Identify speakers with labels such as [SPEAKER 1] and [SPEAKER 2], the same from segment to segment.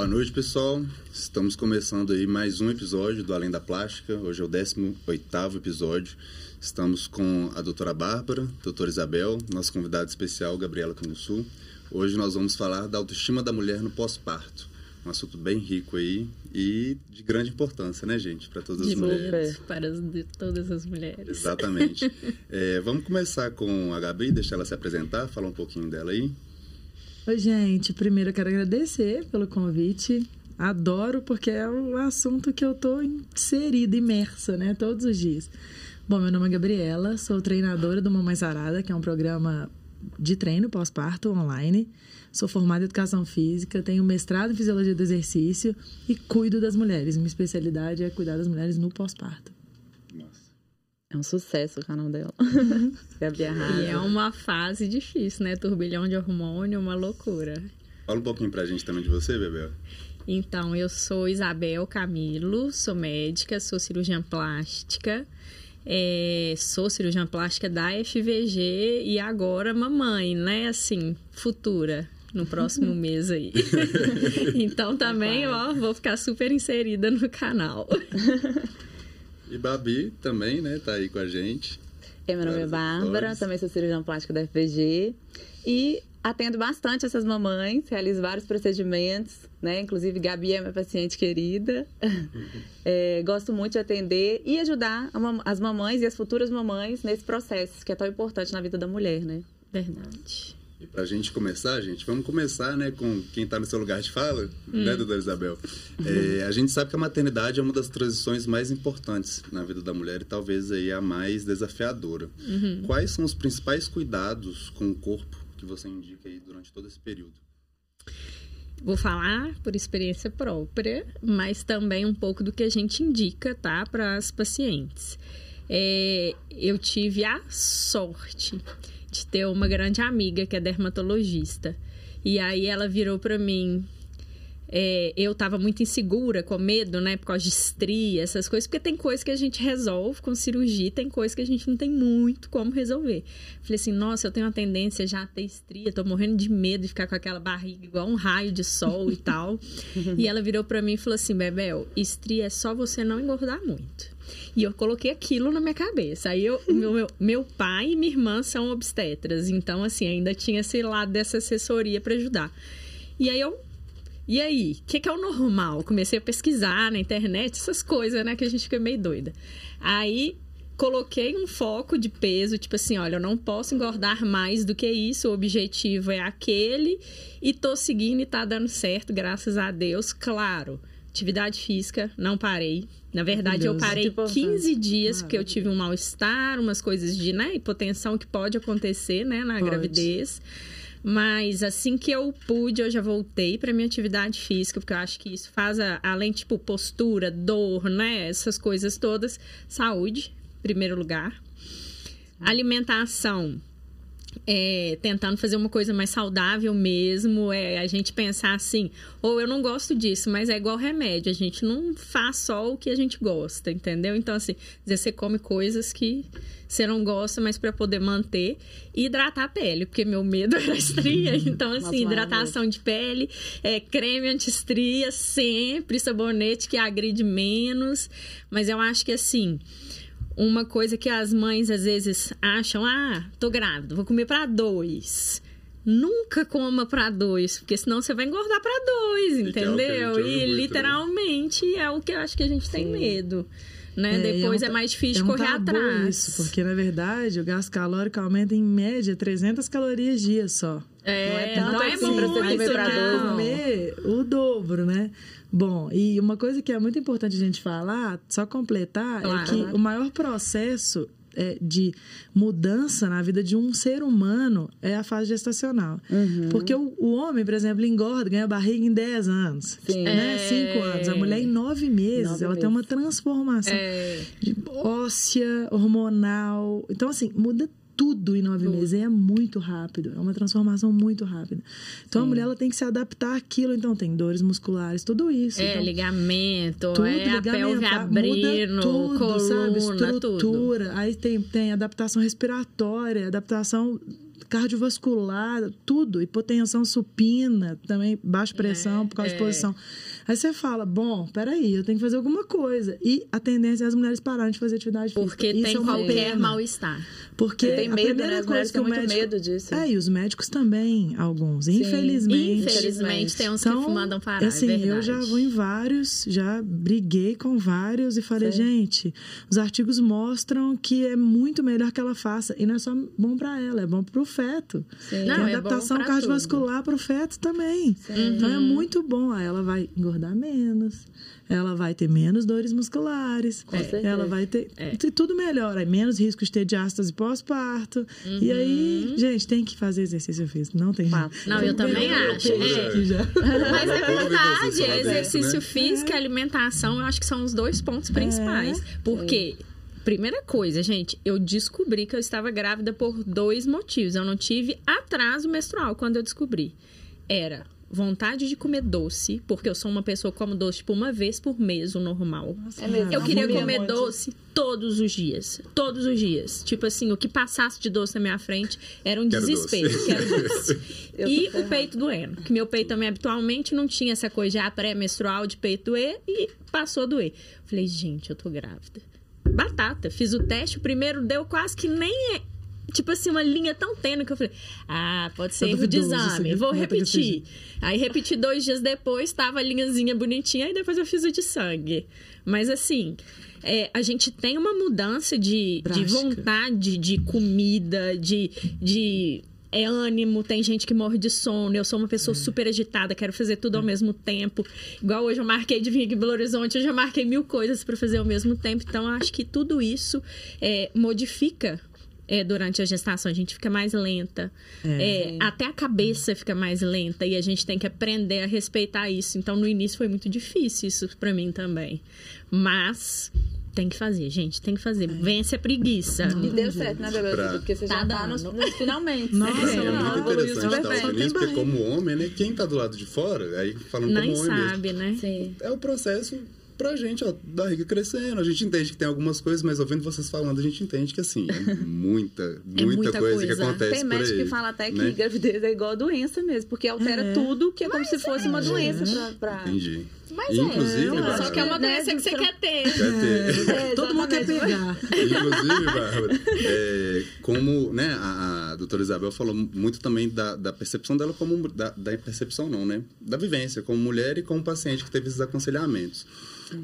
[SPEAKER 1] Boa noite, pessoal. Estamos começando aí mais um episódio do Além da Plástica. Hoje é o 18º episódio. Estamos com a doutora Bárbara, doutora Isabel, nosso convidado especial, Gabriela Canussu. Hoje nós vamos falar da autoestima da mulher no pós-parto. Um assunto bem rico aí e de grande importância, né, gente? Para todas
[SPEAKER 2] de
[SPEAKER 1] as mulheres.
[SPEAKER 2] Para todas as mulheres.
[SPEAKER 1] Exatamente. é, vamos começar com a Gabi, deixar ela se apresentar, falar um pouquinho dela aí.
[SPEAKER 3] Oi, gente. Primeiro eu quero agradecer pelo convite. Adoro porque é um assunto que eu tô inserida, imersa, né, todos os dias. Bom, meu nome é Gabriela, sou treinadora do Mamãe Sarada, que é um programa de treino pós-parto online. Sou formada em educação física, tenho mestrado em fisiologia do exercício e cuido das mulheres. Minha especialidade é cuidar das mulheres no pós-parto.
[SPEAKER 4] É um sucesso o canal dela. Gabi
[SPEAKER 2] E é uma fase difícil, né? Turbilhão de hormônio, uma loucura.
[SPEAKER 1] Fala um pouquinho pra gente também de você, Bebel.
[SPEAKER 2] Então, eu sou Isabel Camilo, sou médica, sou cirurgiã plástica. É, sou cirurgiã plástica da FVG e agora mamãe, né? Assim, futura no próximo mês aí. então também, ó, vou ficar super inserida no canal.
[SPEAKER 1] E Babi também, né? Tá aí com a gente.
[SPEAKER 4] É, meu nome é Bárbara, também sou cirurgiã plástica da FPG. E atendo bastante essas mamães, realizo vários procedimentos, né? Inclusive, Gabi é minha paciente querida. É, gosto muito de atender e ajudar as mamães e as futuras mamães nesse processo que é tão importante na vida da mulher, né?
[SPEAKER 2] Verdade.
[SPEAKER 1] E para a gente começar, gente, vamos começar né, com quem está no seu lugar de fala, hum. né, doutora Isabel? É, a gente sabe que a maternidade é uma das transições mais importantes na vida da mulher e talvez aí a mais desafiadora. Uhum. Quais são os principais cuidados com o corpo que você indica aí durante todo esse período?
[SPEAKER 2] Vou falar por experiência própria, mas também um pouco do que a gente indica, tá, para as pacientes. É, eu tive a sorte de ter uma grande amiga que é dermatologista. E aí ela virou para mim. É, eu tava muito insegura, com medo, né? Por causa de estria, essas coisas, porque tem coisas que a gente resolve com cirurgia, tem coisas que a gente não tem muito como resolver. Falei assim, nossa, eu tenho uma tendência já a ter estria, tô morrendo de medo de ficar com aquela barriga igual um raio de sol e tal. e ela virou para mim e falou assim, Bebel, estria é só você não engordar muito. E eu coloquei aquilo na minha cabeça. Aí eu, meu, meu, meu pai e minha irmã são obstetras, então assim, ainda tinha esse lado dessa assessoria para ajudar. E aí eu e aí, o que, que, é o normal? Comecei a pesquisar na internet, essas coisas, né? Que a gente fica meio doida. Aí coloquei um foco de peso, tipo assim, olha, eu não posso engordar mais do que isso, o objetivo é aquele, e tô seguindo e tá dando certo, graças a Deus, claro. Atividade física, não parei. Na verdade, eu parei 15 dias porque eu tive um mal-estar, umas coisas de né, hipotensão que pode acontecer né, na pode. gravidez. Mas assim que eu pude, eu já voltei para minha atividade física, porque eu acho que isso faz, a, além, tipo, postura, dor, né? Essas coisas todas. Saúde, primeiro lugar. Alimentação é, tentando fazer uma coisa mais saudável mesmo, é a gente pensar assim, ou eu não gosto disso, mas é igual remédio, a gente não faz só o que a gente gosta, entendeu? Então, assim, dizer, você come coisas que você não gosta, mas para poder manter e hidratar a pele, porque meu medo era estria, então, assim, hidratação de pele, é, creme anti-estria sempre, sabonete que agride menos, mas eu acho que, assim uma coisa que as mães às vezes acham: ah, tô grávida, vou comer para dois. Nunca coma para dois, porque senão você vai engordar para dois, é entendeu? É e literalmente é o que eu acho que a gente Sim. tem medo. Né? É, Depois é, um, é, mais difícil é um correr atrás.
[SPEAKER 3] Isso, porque na verdade o gasto calórico aumenta em média 300 calorias dia só.
[SPEAKER 2] É, não é tanto
[SPEAKER 4] não
[SPEAKER 2] é
[SPEAKER 4] assim para você comer para dois,
[SPEAKER 3] comer o dobro, né? Bom, e uma coisa que é muito importante a gente falar, só completar, claro. é que o maior processo é, de mudança na vida de um ser humano é a fase gestacional. Uhum. Porque o, o, homem, por exemplo, engorda, ganha barriga em 10 anos. Sim. Né? É... 5 anos. A mulher, em 9 meses, nove ela meses. tem uma transformação é... óssea, hormonal. Então, assim, muda tudo em nove meses. É muito rápido. É uma transformação muito rápida. Então Sim. a mulher ela tem que se adaptar àquilo. Então tem dores musculares, tudo isso.
[SPEAKER 2] É,
[SPEAKER 3] então,
[SPEAKER 2] ligamento, tudo, é ligamento, a pelve abrindo, tudo, coluna,
[SPEAKER 3] sabe? Estrutura.
[SPEAKER 2] Tudo.
[SPEAKER 3] Aí tem, tem adaptação respiratória, adaptação cardiovascular, tudo, hipotensão supina, também baixa pressão é, por causa é. de posição. Aí você fala, bom, peraí, eu tenho que fazer alguma coisa. E a tendência é as mulheres pararem de fazer atividade
[SPEAKER 2] Porque física.
[SPEAKER 3] Porque
[SPEAKER 2] tem é qualquer mal-estar.
[SPEAKER 3] Porque
[SPEAKER 4] tem
[SPEAKER 3] medo,
[SPEAKER 4] a
[SPEAKER 3] primeira
[SPEAKER 4] né?
[SPEAKER 3] coisa que o médico...
[SPEAKER 4] medo disso.
[SPEAKER 3] É, e os médicos também, alguns. Sim. Infelizmente.
[SPEAKER 2] Infelizmente, tem uns então, que mandam parar,
[SPEAKER 3] assim,
[SPEAKER 2] é
[SPEAKER 3] eu já vou em vários, já briguei com vários e falei, Sim. gente, os artigos mostram que é muito melhor que ela faça. E não é só bom para ela, é bom para o feto. Sim. Não, tem é adaptação cardiovascular para o feto também. Sim. Então é muito bom. Aí ela vai engordar menos ela vai ter menos dores musculares,
[SPEAKER 4] é,
[SPEAKER 3] ela vai ter, é. tudo melhor, menos risco de ter diástase pós-parto. Uhum. E aí, gente, tem que fazer exercício físico, não tem jeito.
[SPEAKER 2] Não, eu também acho. É. Mas é verdade, exercício né? físico e alimentação, eu acho que são os dois pontos principais. É. Porque Primeira coisa, gente, eu descobri que eu estava grávida por dois motivos. Eu não tive atraso menstrual quando eu descobri. Era vontade de comer doce, porque eu sou uma pessoa que como doce tipo uma vez por mês, o normal.
[SPEAKER 4] É mesmo.
[SPEAKER 2] Eu queria comer doce todos os dias, todos os dias. Tipo assim, o que passasse de doce na minha frente era um quero desespero, doce. quero doce. e o peito doendo, que meu peito também habitualmente não tinha essa coisa já pré-menstrual de peito doer e passou a doer. Falei, gente, eu tô grávida. Batata, fiz o teste, o primeiro deu quase que nem é tipo assim, uma linha tão tênue que eu falei, ah, pode ser erro de exame, vou repetir. Aí repeti dois dias depois, tava a linhazinha bonitinha, e depois eu fiz o de sangue. Mas assim, é, a gente tem uma mudança de, de vontade de comida, de, de é ânimo, tem gente que morre de sono. Eu sou uma pessoa é. super agitada, quero fazer tudo ao é. mesmo tempo. Igual hoje eu marquei de vir aqui em Belo Horizonte, eu já marquei mil coisas para fazer ao mesmo tempo. Então, acho que tudo isso é, modifica é, durante a gestação, a gente fica mais lenta. É. É, até a cabeça fica mais lenta e a gente tem que aprender a respeitar isso. Então, no início foi muito difícil isso para mim também. Mas tem que fazer, gente, tem que fazer. É. Vence a preguiça.
[SPEAKER 4] e deu certo, né, Bebê? Pra... Porque você tá já tá nos, nos finalmente.
[SPEAKER 1] Nossa, é, é muito interessante estar nisso, porque como homem, né? Quem tá do lado de fora, aí falando
[SPEAKER 2] Nem
[SPEAKER 1] como homem
[SPEAKER 2] sabe,
[SPEAKER 1] mesmo,
[SPEAKER 2] né? Sim.
[SPEAKER 1] É o processo pra gente, ó, barriga crescendo. A gente entende que tem algumas coisas, mas ouvindo vocês falando, a gente entende que, assim, é muita, muita, é muita coisa, coisa, que acontece
[SPEAKER 4] Tem médico que fala até que né? gravidez é igual a doença mesmo, porque altera é. tudo, que é como mas se fosse é. uma doença pra, pra...
[SPEAKER 1] Entendi.
[SPEAKER 2] Mas Inclusive, é, Bárbara, só que é uma doença que você quer ter. Quer
[SPEAKER 1] ter.
[SPEAKER 3] É, Todo mundo quer pegar.
[SPEAKER 1] Inclusive, Bárbara, é, como né, a, a doutora Isabel falou muito também da, da percepção dela como... Da, da percepção não, né? Da vivência como mulher e como paciente que teve esses aconselhamentos.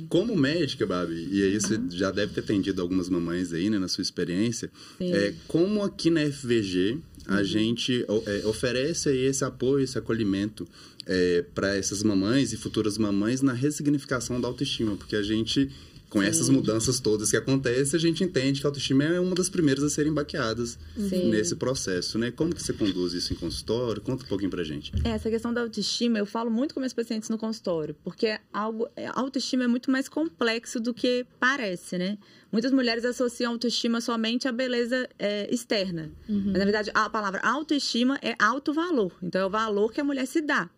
[SPEAKER 1] Como médica, Babi, e aí você uhum. já deve ter atendido algumas mamães aí, né, na sua experiência, é, como aqui na FVG a uhum. gente é, oferece aí esse apoio, esse acolhimento é, para essas mamães e futuras mamães na ressignificação da autoestima, porque a gente com Sim. essas mudanças todas que acontecem, a gente entende que a autoestima é uma das primeiras a serem baqueadas Sim. nesse processo, né? Como que você conduz isso em consultório? Conta um pouquinho pra gente.
[SPEAKER 4] É, essa questão da autoestima, eu falo muito com meus pacientes no consultório, porque algo, é, a autoestima é muito mais complexo do que parece, né? Muitas mulheres associam autoestima somente à beleza é, externa. Uhum. Mas, na verdade, a palavra autoestima é alto valor. Então, é o valor que a mulher se dá.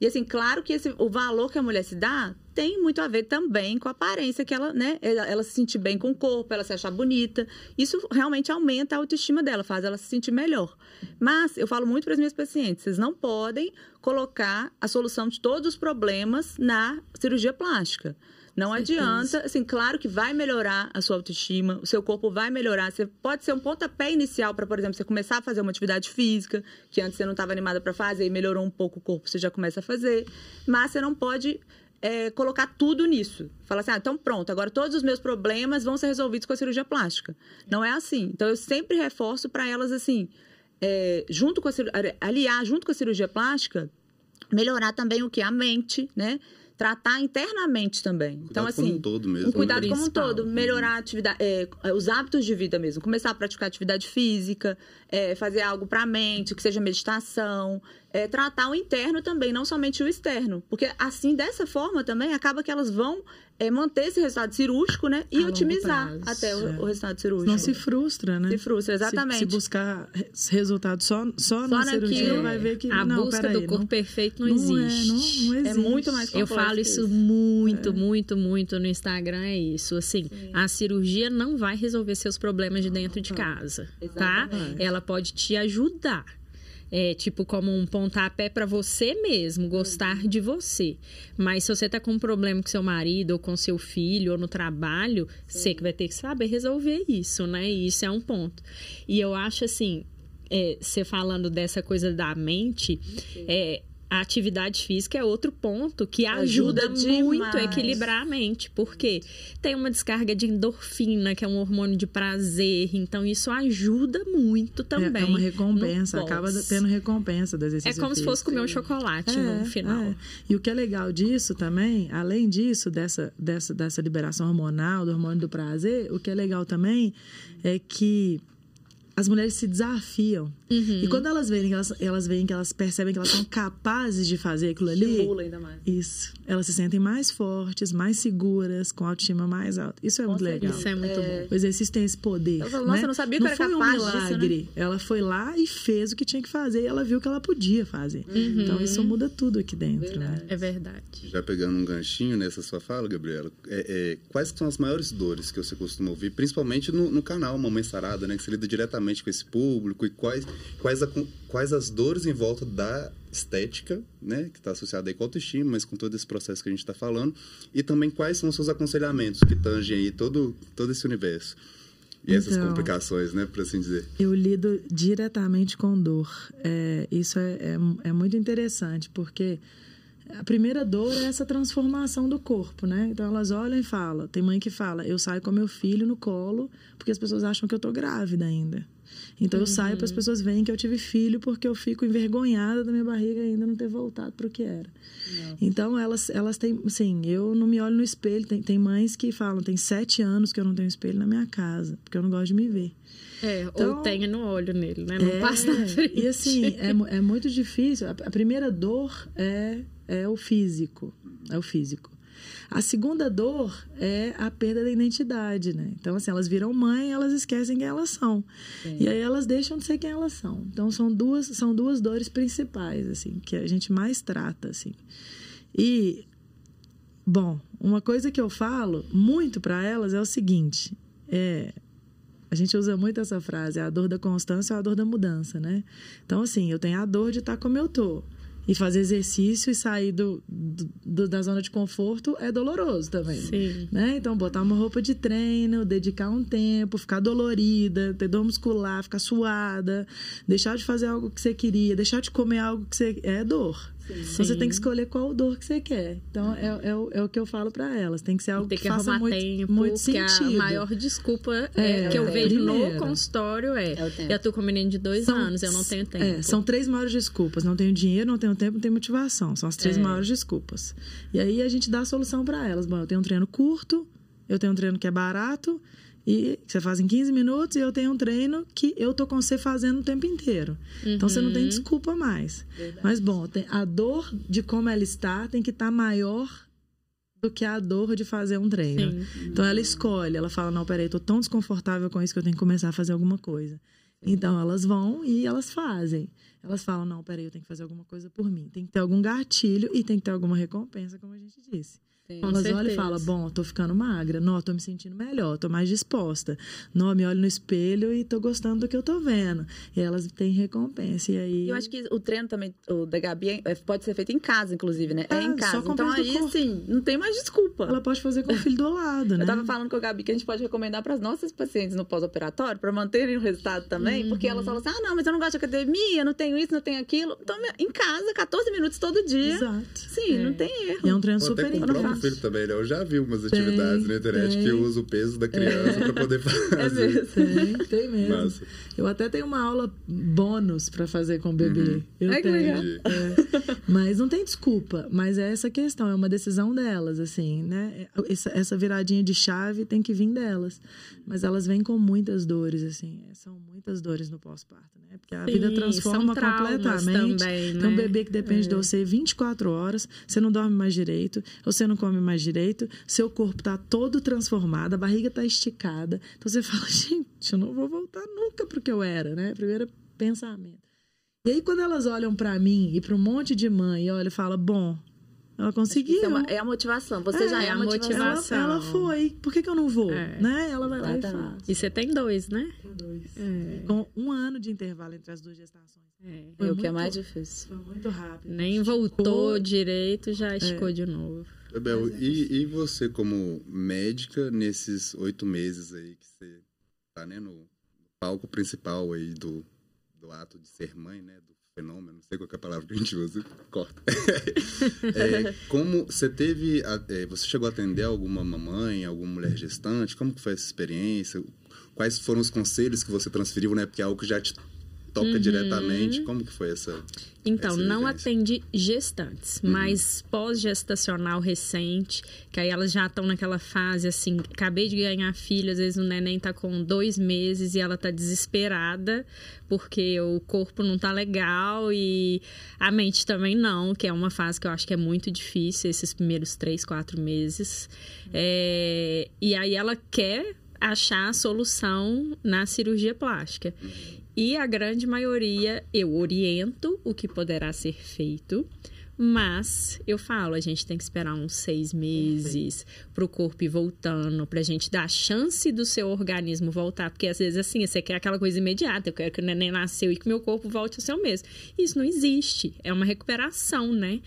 [SPEAKER 4] E assim, claro que esse, o valor que a mulher se dá tem muito a ver também com a aparência que ela, né? Ela, ela, se sentir bem com o corpo, ela se achar bonita. Isso realmente aumenta a autoestima dela, faz ela se sentir melhor. Mas eu falo muito para as minhas pacientes, vocês não podem colocar a solução de todos os problemas na cirurgia plástica. Não adianta, assim, claro que vai melhorar a sua autoestima, o seu corpo vai melhorar. Você pode ser um pontapé inicial para, por exemplo, você começar a fazer uma atividade física, que antes você não estava animada para fazer e melhorou um pouco o corpo, você já começa a fazer. Mas você não pode é, colocar tudo nisso. Falar assim, ah, então pronto, agora todos os meus problemas vão ser resolvidos com a cirurgia plástica. Não é assim. Então eu sempre reforço para elas assim, é, junto com a aliar junto com a cirurgia plástica, melhorar também o que a mente, né? Tratar internamente também.
[SPEAKER 1] Cuidado
[SPEAKER 4] então, assim,
[SPEAKER 1] como um todo mesmo.
[SPEAKER 4] Um cuidado como um todo, melhorar atividade, é, os hábitos de vida mesmo, começar a praticar atividade física, é, fazer algo para a mente, que seja meditação, é, tratar o interno também, não somente o externo, porque assim dessa forma também acaba que elas vão é manter esse resultado cirúrgico, né? E a otimizar até o, é. o, resultado cirúrgico.
[SPEAKER 3] Não se frustra, né?
[SPEAKER 4] Se frustra, exatamente. Se,
[SPEAKER 3] se buscar resultado só, só, só na naquilo, cirurgia, vai ver que
[SPEAKER 2] a
[SPEAKER 3] não,
[SPEAKER 2] busca do
[SPEAKER 3] aí,
[SPEAKER 2] corpo
[SPEAKER 3] não,
[SPEAKER 2] perfeito não, não existe.
[SPEAKER 3] É, não, não, existe.
[SPEAKER 4] É muito mais complexo.
[SPEAKER 2] Eu falo isso muito, é. muito, muito no Instagram, é isso. Assim, Sim. a cirurgia não vai resolver seus problemas de dentro de casa, tá? Ela pode te ajudar é, tipo, como um pontapé para você mesmo, gostar de você. Mas se você tá com um problema com seu marido, ou com seu filho, ou no trabalho, você que vai ter que saber resolver isso, né? E isso é um ponto. E eu acho assim, é, você falando dessa coisa da mente, é, a atividade física é outro ponto que ajuda, ajuda muito a equilibrar a mente, porque tem uma descarga de endorfina, que é um hormônio de prazer, então isso ajuda muito também.
[SPEAKER 3] É, é uma recompensa, acaba tendo recompensa do exercício
[SPEAKER 2] É como
[SPEAKER 3] físico.
[SPEAKER 2] se fosse comer um chocolate é, no final. É.
[SPEAKER 3] E o que é legal disso também, além disso, dessa, dessa, dessa liberação hormonal, do hormônio do prazer, o que é legal também é que as mulheres se desafiam. Uhum. E quando elas veem que elas, elas veem que elas percebem que elas são capazes de fazer aquilo ali.
[SPEAKER 4] Estimula ainda mais.
[SPEAKER 3] Isso. Elas se sentem mais fortes, mais seguras, com autoestima mais alta. Isso é muito legal.
[SPEAKER 2] Isso é muito é...
[SPEAKER 3] bom. O exercício tem esse poder. Eu
[SPEAKER 4] falo, Nossa,
[SPEAKER 3] né?
[SPEAKER 4] eu não sabia que
[SPEAKER 3] não
[SPEAKER 4] era capaz
[SPEAKER 3] um
[SPEAKER 4] milagre.
[SPEAKER 3] Disso, né? Ela foi lá e fez o que tinha que fazer e ela viu que ela podia fazer. Uhum. Então isso muda tudo aqui dentro. Né?
[SPEAKER 2] É verdade.
[SPEAKER 1] Já pegando um ganchinho nessa sua fala, Gabriela, é, é, quais são as maiores dores que você costuma ouvir, principalmente no, no canal Mamãe Sarada, né? Que você lida diretamente com esse público e quais, quais, a, quais as dores em volta da estética, né, que está associada aí com a autoestima, mas com todo esse processo que a gente está falando, e também quais são os seus aconselhamentos que tangem aí todo, todo esse universo. E então, essas complicações, né, por assim dizer.
[SPEAKER 3] Eu lido diretamente com dor. É, isso é, é, é muito interessante, porque a primeira dor é essa transformação do corpo, né? Então elas olham e falam. Tem mãe que fala: eu saio com meu filho no colo porque as pessoas acham que eu tô grávida ainda. Então eu saio para as uhum. pessoas verem que eu tive filho porque eu fico envergonhada da minha barriga ainda não ter voltado para o que era. Nossa. Então elas, elas têm, assim, eu não me olho no espelho. Tem, tem mães que falam, tem sete anos que eu não tenho espelho na minha casa porque eu não gosto de me ver.
[SPEAKER 2] É, então, ou tenha no olho nele, né? Não é, passa na frente.
[SPEAKER 3] E assim, é, é muito difícil. A, a primeira dor é, é o físico. É o físico. A segunda dor é a perda da identidade, né? Então, assim, elas viram mãe, elas esquecem quem elas são. E aí elas deixam de ser quem elas são. Então, são duas, são duas dores principais, assim, que a gente mais trata, assim. E, bom, uma coisa que eu falo muito para elas é o seguinte, é... A gente usa muito essa frase, a dor da constância ou a dor da mudança, né? Então, assim, eu tenho a dor de estar como eu tô e fazer exercício e sair do, do, da zona de conforto é doloroso também.
[SPEAKER 2] Sim.
[SPEAKER 3] Né? Então, botar uma roupa de treino, dedicar um tempo, ficar dolorida, ter dor muscular, ficar suada, deixar de fazer algo que você queria, deixar de comer algo que você. É dor. Sim. Então, você tem que escolher qual dor que você quer. Então, é, é, é o que eu falo para elas. Tem que ser algo tem que, que faça muito, tempo, muito sentido.
[SPEAKER 2] a maior desculpa é, que eu vejo primeiro. no consultório é, é eu tô com um menino de dois são, anos, eu não tenho tempo.
[SPEAKER 3] É, são três maiores desculpas. Não tenho dinheiro, não tenho tempo, não tenho motivação. São as três é. maiores desculpas. E aí, a gente dá a solução para elas. Bom, eu tenho um treino curto, eu tenho um treino que é barato e você faz em 15 minutos e eu tenho um treino que eu tô com você fazendo o tempo inteiro. Uhum. Então você não tem uhum. desculpa mais. Verdade. Mas bom, a dor de como ela está tem que estar tá maior do que a dor de fazer um treino. Sim. Então ela escolhe, ela fala: "Não, peraí, tô tão desconfortável com isso que eu tenho que começar a fazer alguma coisa". Então elas vão e elas fazem. Elas falam: "Não, peraí, eu tenho que fazer alguma coisa por mim". Tem que ter algum gatilho e tem que ter alguma recompensa, como a gente disse. Sim, Elas olham e falam, bom, tô ficando magra, não, tô me sentindo melhor, tô mais disposta. Não, me olho no espelho e tô gostando do que eu tô vendo. E elas têm recompensa. E aí.
[SPEAKER 4] Eu acho que o treino também, o da Gabi, é, pode ser feito em casa, inclusive, né? É, é em casa. Então aí, assim, não tem mais desculpa.
[SPEAKER 3] Ela pode fazer com o filho do lado, né?
[SPEAKER 4] Eu tava falando com a Gabi que a gente pode recomendar para as nossas pacientes no pós-operatório, para manterem o resultado também, uhum. porque elas falam assim: ah, não, mas eu não gosto de academia, não tenho isso, não tenho aquilo. Então, em casa, 14 minutos todo dia.
[SPEAKER 3] Exato.
[SPEAKER 4] Sim, é. não tem erro.
[SPEAKER 3] E é um treino super
[SPEAKER 1] o filho também, né? Eu já vi umas atividades tem, na internet tem. que usa o peso da criança é. para poder fazer. É
[SPEAKER 3] mesmo. Tem, tem mesmo. Massa. Eu até tenho uma aula bônus para fazer com o bebê. Uhum. Eu
[SPEAKER 4] Ai, tenho.
[SPEAKER 3] É. Mas não tem desculpa. Mas é essa questão, é uma decisão delas, assim, né? Essa, essa viradinha de chave tem que vir delas. Mas elas vêm com muitas dores, assim. São muitas dores no pós-parto, né? Porque a Sim, vida transforma completamente. Também, né? Tem um bebê que depende é. de você 24 horas, horas, você não dorme mais direito, você não come mais direito, seu corpo tá todo transformado, a barriga tá esticada. Então você fala, gente, eu não vou voltar nunca pro que eu era, né? Primeiro pensamento. E aí, quando elas olham para mim e para um monte de mãe e olham e falam, bom, ela conseguiu.
[SPEAKER 4] É, uma, é, a motivação. Você é, já é a motivação.
[SPEAKER 3] Ela, ela, foi. Por que, que eu não vou? É. Né? Ela vai lá e faz.
[SPEAKER 2] E você tem dois, né?
[SPEAKER 3] Tem dois. É. Com um ano de intervalo entre as duas gestações.
[SPEAKER 4] É, foi o que é mais difícil.
[SPEAKER 3] Foi muito rápido.
[SPEAKER 2] Nem voltou direito, já esticou de novo.
[SPEAKER 1] Bel, e, e você como médica nesses oito meses aí que você tá né, no palco principal aí do, do ato de ser mãe, né? Do fenômeno, não sei qual é a palavra que a gente usa, corta. é, como você teve, é, você chegou a atender alguma mamãe, alguma mulher gestante? Como que foi essa experiência? Quais foram os conselhos que você transferiu, né? Porque é algo que já te toca uhum. diretamente. Como que foi essa?
[SPEAKER 2] Então,
[SPEAKER 1] essa
[SPEAKER 2] não atende gestantes, uhum. mas pós-gestacional recente, que aí elas já estão naquela fase assim, acabei de ganhar filho, às vezes o neném tá com dois meses e ela tá desesperada porque o corpo não tá legal e a mente também não, que é uma fase que eu acho que é muito difícil, esses primeiros três, quatro meses. É, e aí ela quer achar a solução na cirurgia plástica. E a grande maioria eu oriento o que poderá ser feito. Mas eu falo, a gente tem que esperar uns seis meses para o corpo ir voltando, para a gente dar a chance do seu organismo voltar. Porque às vezes, assim, você quer aquela coisa imediata, eu quero que o neném nasceu e que meu corpo volte ao seu mesmo. Isso não existe, é uma recuperação, né?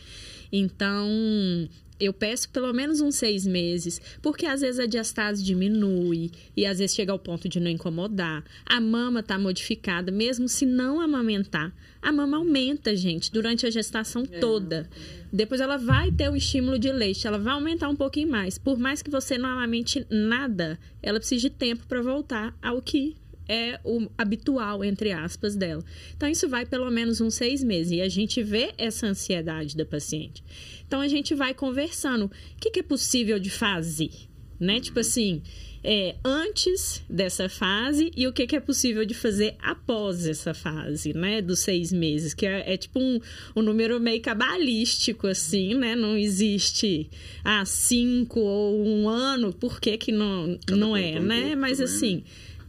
[SPEAKER 2] Então, eu peço pelo menos uns seis meses, porque às vezes a diastase diminui e às vezes chega ao ponto de não incomodar. A mama está modificada, mesmo se não amamentar. A mama aumenta, gente, durante a gestação é. toda. Depois ela vai ter o estímulo de leite, ela vai aumentar um pouquinho mais. Por mais que você não amamente nada, ela precisa de tempo para voltar ao que é o habitual, entre aspas, dela. Então, isso vai pelo menos uns seis meses. E a gente vê essa ansiedade da paciente. Então a gente vai conversando. O que, que é possível de fazer? Né? Tipo assim, é, antes dessa fase e o que, que, é possível de fazer após essa fase, né? Dos seis meses, que é, é tipo um, um, número meio cabalístico, assim, né? Não existe ah, cinco ou um ano, por que, que não, não é, né? Mas assim.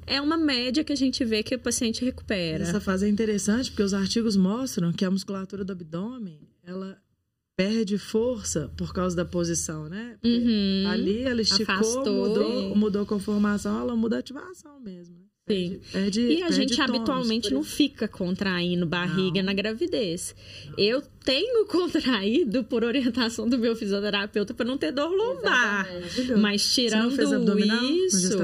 [SPEAKER 2] É uma média que a gente vê que o paciente recupera.
[SPEAKER 3] Essa fase é interessante porque os artigos mostram que a musculatura do abdômen, ela perde força por causa da posição, né?
[SPEAKER 2] Uhum.
[SPEAKER 3] Ali ela esticou, Afastou mudou, e... mudou a conformação, ela muda a ativação mesmo. Né?
[SPEAKER 2] Sim. Perde, e a gente habitualmente não fica contraindo barriga não. na gravidez. Eu tenho contraído por orientação do meu fisioterapeuta para não ter dor lombar. Mas tirando isso,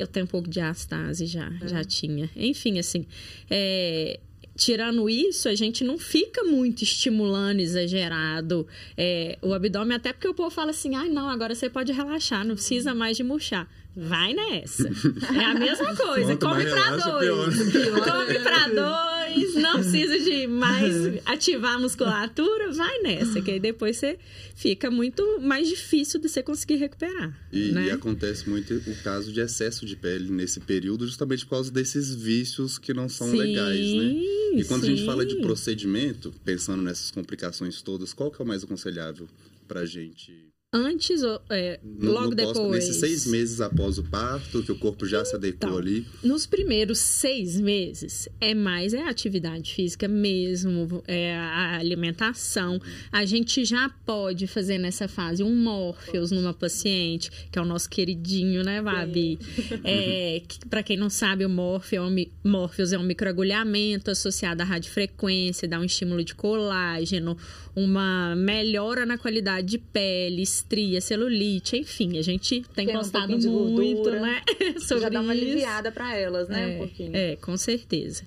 [SPEAKER 2] eu tenho um pouco de astase já, é. já tinha. Enfim, assim, é, tirando isso, a gente não fica muito estimulando, exagerado é, o abdômen, até porque o povo fala assim, ai, ah, não, agora você pode relaxar, não precisa mais de murchar. Vai nessa. É a mesma coisa. Come pra dois. Come pra dois. Não precisa de mais ativar a musculatura. Vai nessa. Que aí depois você fica muito mais difícil de você conseguir recuperar.
[SPEAKER 1] E,
[SPEAKER 2] né?
[SPEAKER 1] e acontece muito o caso de excesso de pele nesse período, justamente por causa desses vícios que não são
[SPEAKER 2] sim,
[SPEAKER 1] legais, né? E quando
[SPEAKER 2] sim.
[SPEAKER 1] a gente fala de procedimento, pensando nessas complicações todas, qual que é o mais aconselhável pra gente
[SPEAKER 2] antes, é, no, logo no depois. Pós,
[SPEAKER 1] nesses seis meses após o parto, que o corpo já se adequou então, ali.
[SPEAKER 2] Nos primeiros seis meses, é mais é a atividade física mesmo, é a alimentação. A gente já pode fazer nessa fase um Morpheus numa paciente, que é o nosso queridinho, né, Babi? É, que, Para quem não sabe, o é, um, Morpheus é um microagulhamento associado à radiofrequência, dá um estímulo de colágeno, uma melhora na qualidade de pele, estria, celulite, enfim, a gente tem, tem gostado um muito, gordura, né?
[SPEAKER 4] Sobre Já dá uma aliviada para elas, né?
[SPEAKER 2] É, um pouquinho. É, com certeza.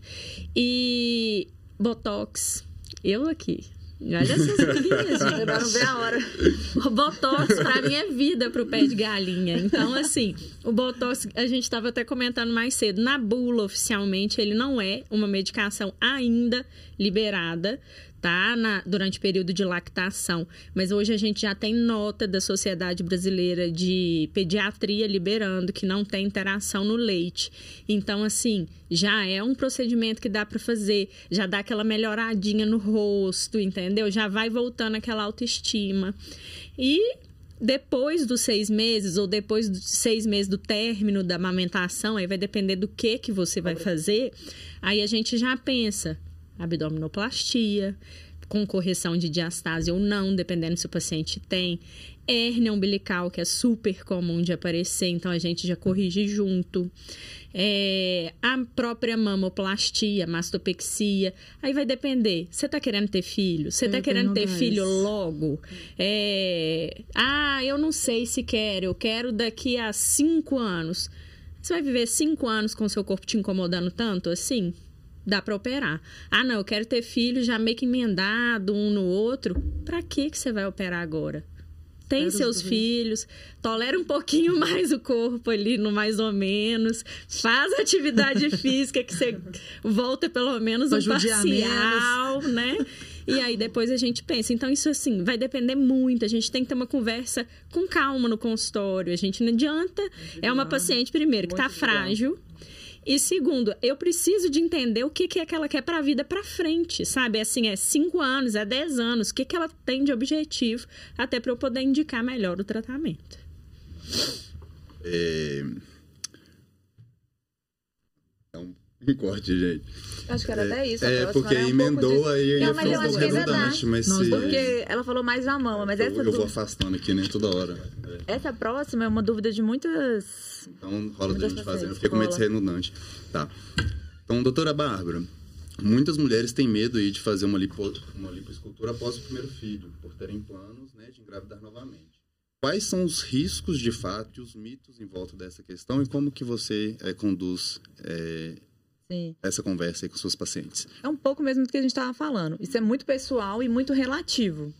[SPEAKER 2] E Botox, eu aqui. Olha essas guias, gente.
[SPEAKER 4] não ver a hora.
[SPEAKER 2] O Botox, pra mim, é vida pro pé de galinha. Então, assim, o Botox, a gente estava até comentando mais cedo, na bula, oficialmente, ele não é uma medicação ainda liberada tá? Na, durante o período de lactação. Mas hoje a gente já tem nota da Sociedade Brasileira de Pediatria liberando que não tem interação no leite. Então, assim, já é um procedimento que dá para fazer, já dá aquela melhoradinha no rosto, entendeu? Já vai voltando aquela autoestima. E depois dos seis meses ou depois dos seis meses do término da amamentação, aí vai depender do que que você vai fazer. Aí a gente já pensa abdominoplastia, com correção de diastase ou não, dependendo se o paciente tem. Hérnia umbilical, que é super comum de aparecer, então a gente já corrige junto. É, a própria mamoplastia, mastopexia. Aí vai depender. Você está querendo ter filho? Você está querendo ter filho logo? É, ah, eu não sei se quero. Eu quero daqui a cinco anos. Você vai viver cinco anos com o seu corpo te incomodando tanto assim? Dá para operar. Ah, não, eu quero ter filho já meio que emendado um no outro. Para que que você vai operar agora? Tem seus filhos, tolera um pouquinho mais o corpo ali, no mais ou menos, faz atividade física que você volta pelo menos um parcial, né? E aí depois a gente pensa. Então, isso assim, vai depender muito. A gente tem que ter uma conversa com calma no consultório. A gente não adianta. É uma paciente, primeiro, que está frágil. E segundo, eu preciso de entender o que, que é que ela quer para a vida para frente, sabe? Assim, é cinco anos, é dez anos, o que, que ela tem de objetivo, até para eu poder indicar melhor o tratamento.
[SPEAKER 1] É... é um corte, gente.
[SPEAKER 4] Acho que era até isso.
[SPEAKER 1] É, porque
[SPEAKER 4] um
[SPEAKER 1] emendou aí
[SPEAKER 4] não, mas eu acho que é
[SPEAKER 1] verdade. Mas se...
[SPEAKER 4] Porque ela falou mais da mama, mas
[SPEAKER 1] eu,
[SPEAKER 4] essa...
[SPEAKER 1] Eu vou afastando aqui, né, toda hora.
[SPEAKER 4] É. Essa próxima é uma dúvida de muitas...
[SPEAKER 1] Então, rola da gente fazer. Eu fiquei com medo de ser redundante. Tá. Então, doutora Bárbara, muitas mulheres têm medo aí de fazer uma, lipo, uma lipoescultura após o primeiro filho, por terem planos né, de engravidar novamente. Quais são os riscos de fato e os mitos em volta dessa questão e como que você é, conduz é, Sim. essa conversa aí com seus pacientes?
[SPEAKER 4] É um pouco mesmo do que a gente estava falando. Isso é muito pessoal e muito relativo.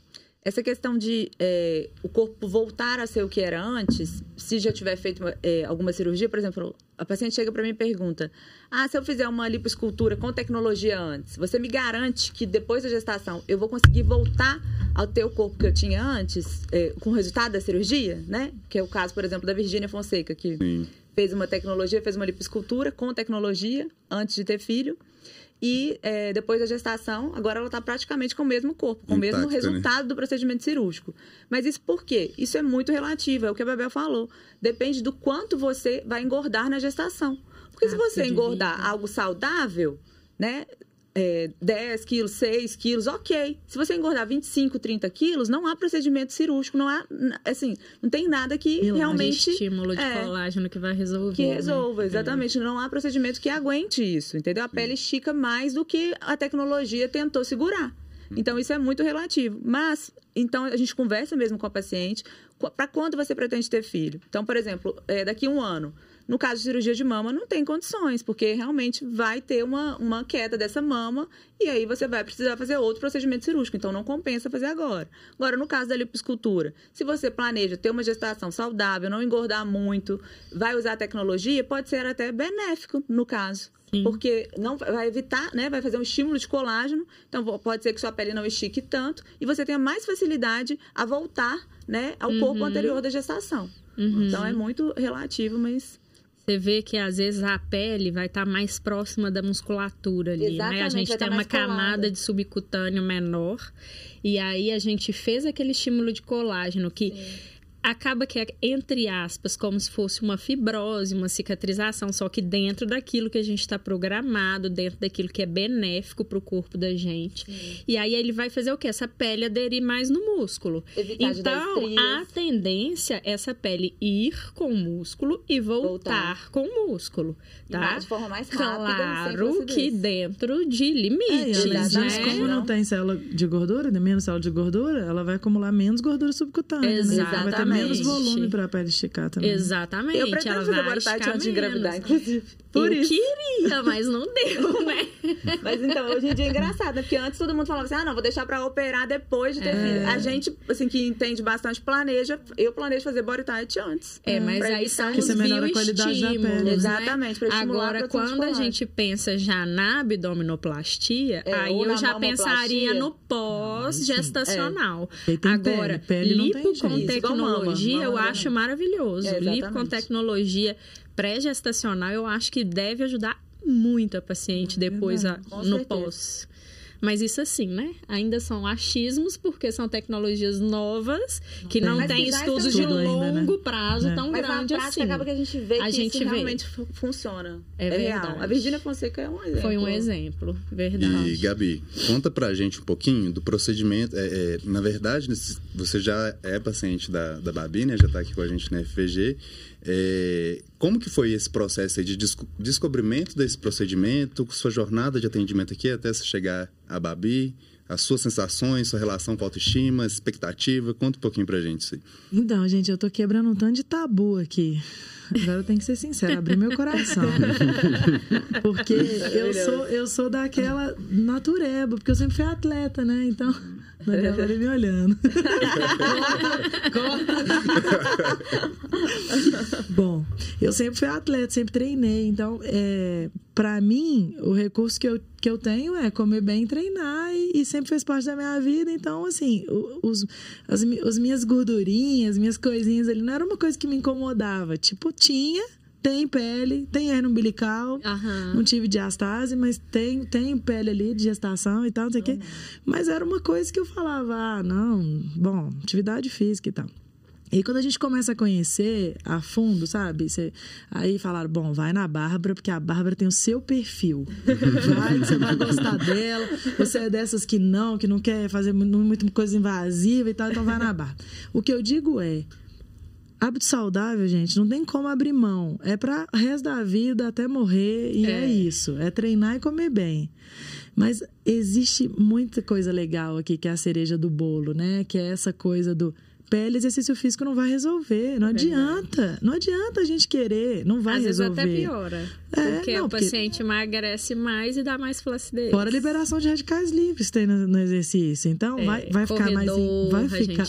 [SPEAKER 4] Essa questão de é, o corpo voltar a ser o que era antes, se já tiver feito é, alguma cirurgia, por exemplo, a paciente chega para mim e pergunta: Ah, se eu fizer uma lipoescultura com tecnologia antes, você me garante que depois da gestação eu vou conseguir voltar ao ter o corpo que eu tinha antes, é, com o resultado da cirurgia, né? Que é o caso, por exemplo, da Virgínia Fonseca, que Sim. Fez uma tecnologia, fez uma lipoescultura com tecnologia antes de ter filho. E é, depois da gestação, agora ela está praticamente com o mesmo corpo, com Intacta, o mesmo né? resultado né? do procedimento cirúrgico. Mas isso por quê? Isso é muito relativo, é o que a Bebel falou. Depende do quanto você vai engordar na gestação. Porque ah, se você engordar algo saudável, né? É, 10 quilos, 6 quilos, ok. Se você engordar 25, 30 quilos, não há procedimento cirúrgico, não há, assim, não tem nada que Milagre realmente...
[SPEAKER 2] estímulo de é, colágeno que vai resolver.
[SPEAKER 4] Que né? resolva, né? exatamente. É. Não há procedimento que aguente isso, entendeu? A pele estica mais do que a tecnologia tentou segurar. Hum. Então, isso é muito relativo. Mas, então, a gente conversa mesmo com a paciente, para quando você pretende ter filho? Então, por exemplo, é, daqui a um ano no caso de cirurgia de mama, não tem condições, porque realmente vai ter uma, uma queda dessa mama e aí você vai precisar fazer outro procedimento cirúrgico. Então, não compensa fazer agora. Agora, no caso da lipoescultura, se você planeja ter uma gestação saudável, não engordar muito, vai usar tecnologia, pode ser até benéfico no caso. Sim. Porque não vai evitar, né? Vai fazer um estímulo de colágeno. Então, pode ser que sua pele não estique tanto e você tenha mais facilidade a voltar, né, ao uhum. corpo anterior da gestação. Uhum. Então, é muito relativo, mas
[SPEAKER 2] você vê que às vezes a pele vai estar tá mais próxima da musculatura ali, Exatamente, né? A gente tem tá uma camada de subcutâneo menor. E aí a gente fez aquele estímulo de colágeno que Sim acaba que é, entre aspas, como se fosse uma fibrose, uma cicatrização, só que dentro daquilo que a gente está programado, dentro daquilo que é benéfico para o corpo da gente. Sim. E aí ele vai fazer o quê? Essa pele aderir mais no músculo. Evitar então, a tendência é essa pele ir com o músculo e voltar, voltar. com o músculo, tá?
[SPEAKER 4] de forma mais rápida.
[SPEAKER 2] Claro que dentro de limites, é, né?
[SPEAKER 3] Como não tem célula de gordura, menos célula de gordura, ela vai acumular menos gordura subcutânea.
[SPEAKER 2] Exatamente.
[SPEAKER 3] Né? Menos volume para a pele esticar também.
[SPEAKER 2] Exatamente. Eu
[SPEAKER 4] pretendo fazer agora tarde antes de engravidar, inclusive.
[SPEAKER 2] Por eu isso. queria, mas não deu, né?
[SPEAKER 4] mas então, hoje em dia é engraçado, né? Porque antes todo mundo falava assim: ah, não, vou deixar pra operar depois de ter é. filho. A gente, assim, que entende bastante, planeja. Eu planejo fazer body tight antes.
[SPEAKER 2] É, mas aí são os bioestímulos. Né?
[SPEAKER 4] Exatamente, pra
[SPEAKER 2] Agora, quando a gente pensa já na abdominoplastia, é, aí eu já pensaria no pós-gestacional. É. Agora, pele, pele lipo com tecnologia, eu acho maravilhoso. Lipo com tecnologia pré-gestacional, eu acho que deve ajudar muito a paciente depois a, no pós. Mas isso assim, né? Ainda são achismos, porque são tecnologias novas, que não, não tem estudos de longo ainda, né? prazo é. tão Mas grande
[SPEAKER 4] assim. acaba que a gente vê a que gente isso vê. realmente funciona. É, é real. A Virginia Fonseca é um exemplo.
[SPEAKER 2] Foi um exemplo, verdade.
[SPEAKER 1] E, Gabi, conta pra gente um pouquinho do procedimento. É, é, na verdade, você já é paciente da, da Babi, né? Já tá aqui com a gente na FVG. É, como que foi esse processo de desco descobrimento desse procedimento, sua jornada de atendimento aqui até você chegar a Babi? As suas sensações, sua relação com a autoestima, expectativa? Conta um pouquinho pra gente isso aí.
[SPEAKER 3] Então, gente, eu tô quebrando um tanto de tabu aqui. Agora eu tenho que ser sincera, abrir meu coração. Porque eu sou, eu sou daquela natureba, porque eu sempre fui atleta, né? Então, Daniel tá me olhando. corta, corta. Bom, eu sempre fui atleta, sempre treinei. Então, é, para mim, o recurso que eu, que eu tenho é comer bem e treinar. E, e sempre fez parte da minha vida. Então, assim, os, as, as minhas gordurinhas, minhas coisinhas ali, não era uma coisa que me incomodava. Tipo, tinha tem pele, tem hernia umbilical, uhum. não tive diastase, mas tem, tem pele ali de gestação e tal, não sei o uhum. quê. Mas era uma coisa que eu falava, ah, não, bom, atividade física e tal. E quando a gente começa a conhecer a fundo, sabe? Você, aí falaram, bom, vai na Bárbara, porque a Bárbara tem o seu perfil. Vai, você vai gostar dela. Você é dessas que não, que não quer fazer muito coisa invasiva e tal, então vai na Bárbara. O que eu digo é, Hábito saudável, gente, não tem como abrir mão. É para resto da vida, até morrer, e é. é isso. É treinar e comer bem. Mas existe muita coisa legal aqui, que é a cereja do bolo, né? Que é essa coisa do pele, exercício físico não vai resolver. Não é adianta. Não adianta a gente querer, não vai Às resolver.
[SPEAKER 2] Às vezes até piora. É, porque não, o paciente porque... emagrece mais e dá mais flacidez.
[SPEAKER 3] Fora a liberação de radicais livres tem no, no exercício. Então, é, vai, vai ficar mais. Vai ficar,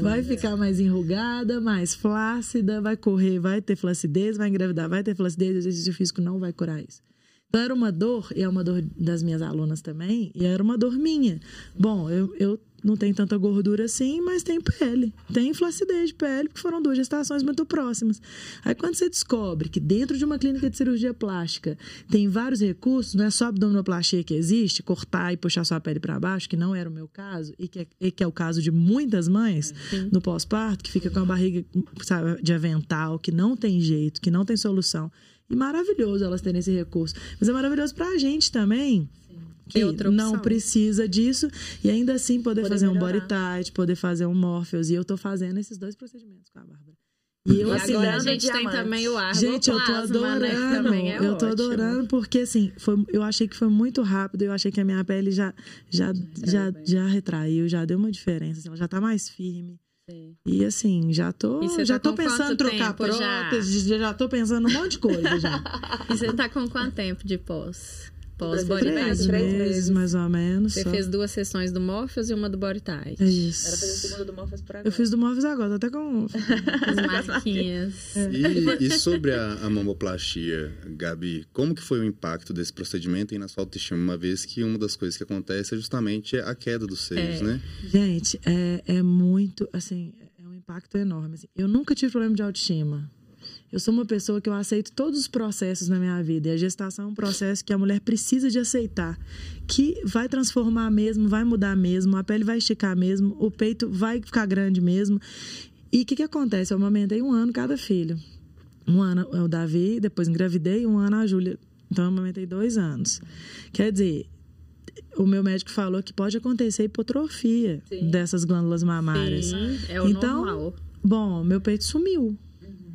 [SPEAKER 3] vai ficar mais enrugada, mais flácida, vai correr, vai ter flacidez, vai engravidar, vai ter flacidez, o exercício físico não vai curar isso. Então, era uma dor, e é uma dor das minhas alunas também, e era uma dor minha. Bom, eu, eu não tem tanta gordura assim, mas tem pele. Tem flacidez de pele, porque foram duas gestações muito próximas. Aí quando você descobre que dentro de uma clínica de cirurgia plástica tem vários recursos, não é só abdominoplastia que existe, cortar e puxar sua pele para baixo, que não era o meu caso, e que é, e que é o caso de muitas mães Sim. no pós-parto, que fica com a barriga sabe, de avental, que não tem jeito, que não tem solução. E maravilhoso elas terem esse recurso. Mas é maravilhoso para a gente também que não precisa disso e ainda assim poder, poder fazer melhorar. um body tight, poder fazer um Morpheus. E eu tô fazendo esses dois procedimentos com a Bárbara.
[SPEAKER 2] E, eu, e assim, agora a gente tem também o ar
[SPEAKER 3] Gente, eu tô né, adorando. Né? É eu tô ótimo. adorando porque assim, foi, eu achei que foi muito rápido, eu achei que a minha pele já já já, já retraiu, já deu uma diferença, assim, ela já tá mais firme. Sim. E assim, já tô, já tá tô pensando em trocar prótese, já? já tô pensando um monte de coisa já.
[SPEAKER 2] e você tá com quanto tempo de pós?
[SPEAKER 3] Pós body três, três meses, mais ou menos.
[SPEAKER 2] Você só. fez duas sessões do Morpheus e uma do body tight.
[SPEAKER 3] Isso.
[SPEAKER 4] Era fazer o segundo do Morpheus por agora.
[SPEAKER 3] Eu fiz do Morpheus agora, tô até com
[SPEAKER 2] as marquinhas.
[SPEAKER 1] É. E, e, sobre a, a mamoplastia, Gabi, como que foi o impacto desse procedimento na sua autoestima, uma vez que uma das coisas que acontece é justamente a queda dos seios, é. né?
[SPEAKER 3] Gente, é, é muito, assim, é um impacto enorme. Assim. Eu nunca tive problema de autoestima. Eu sou uma pessoa que eu aceito todos os processos na minha vida. E a gestação é um processo que a mulher precisa de aceitar. Que vai transformar mesmo, vai mudar mesmo, a pele vai esticar mesmo, o peito vai ficar grande mesmo. E o que, que acontece? Eu amamentei um ano cada filho. Um ano é o Davi, depois engravidei, um ano a Júlia. Então eu amamentei dois anos. Quer dizer, o meu médico falou que pode acontecer hipotrofia Sim. dessas glândulas mamárias.
[SPEAKER 2] Sim, é o então, normal.
[SPEAKER 3] Bom, meu peito sumiu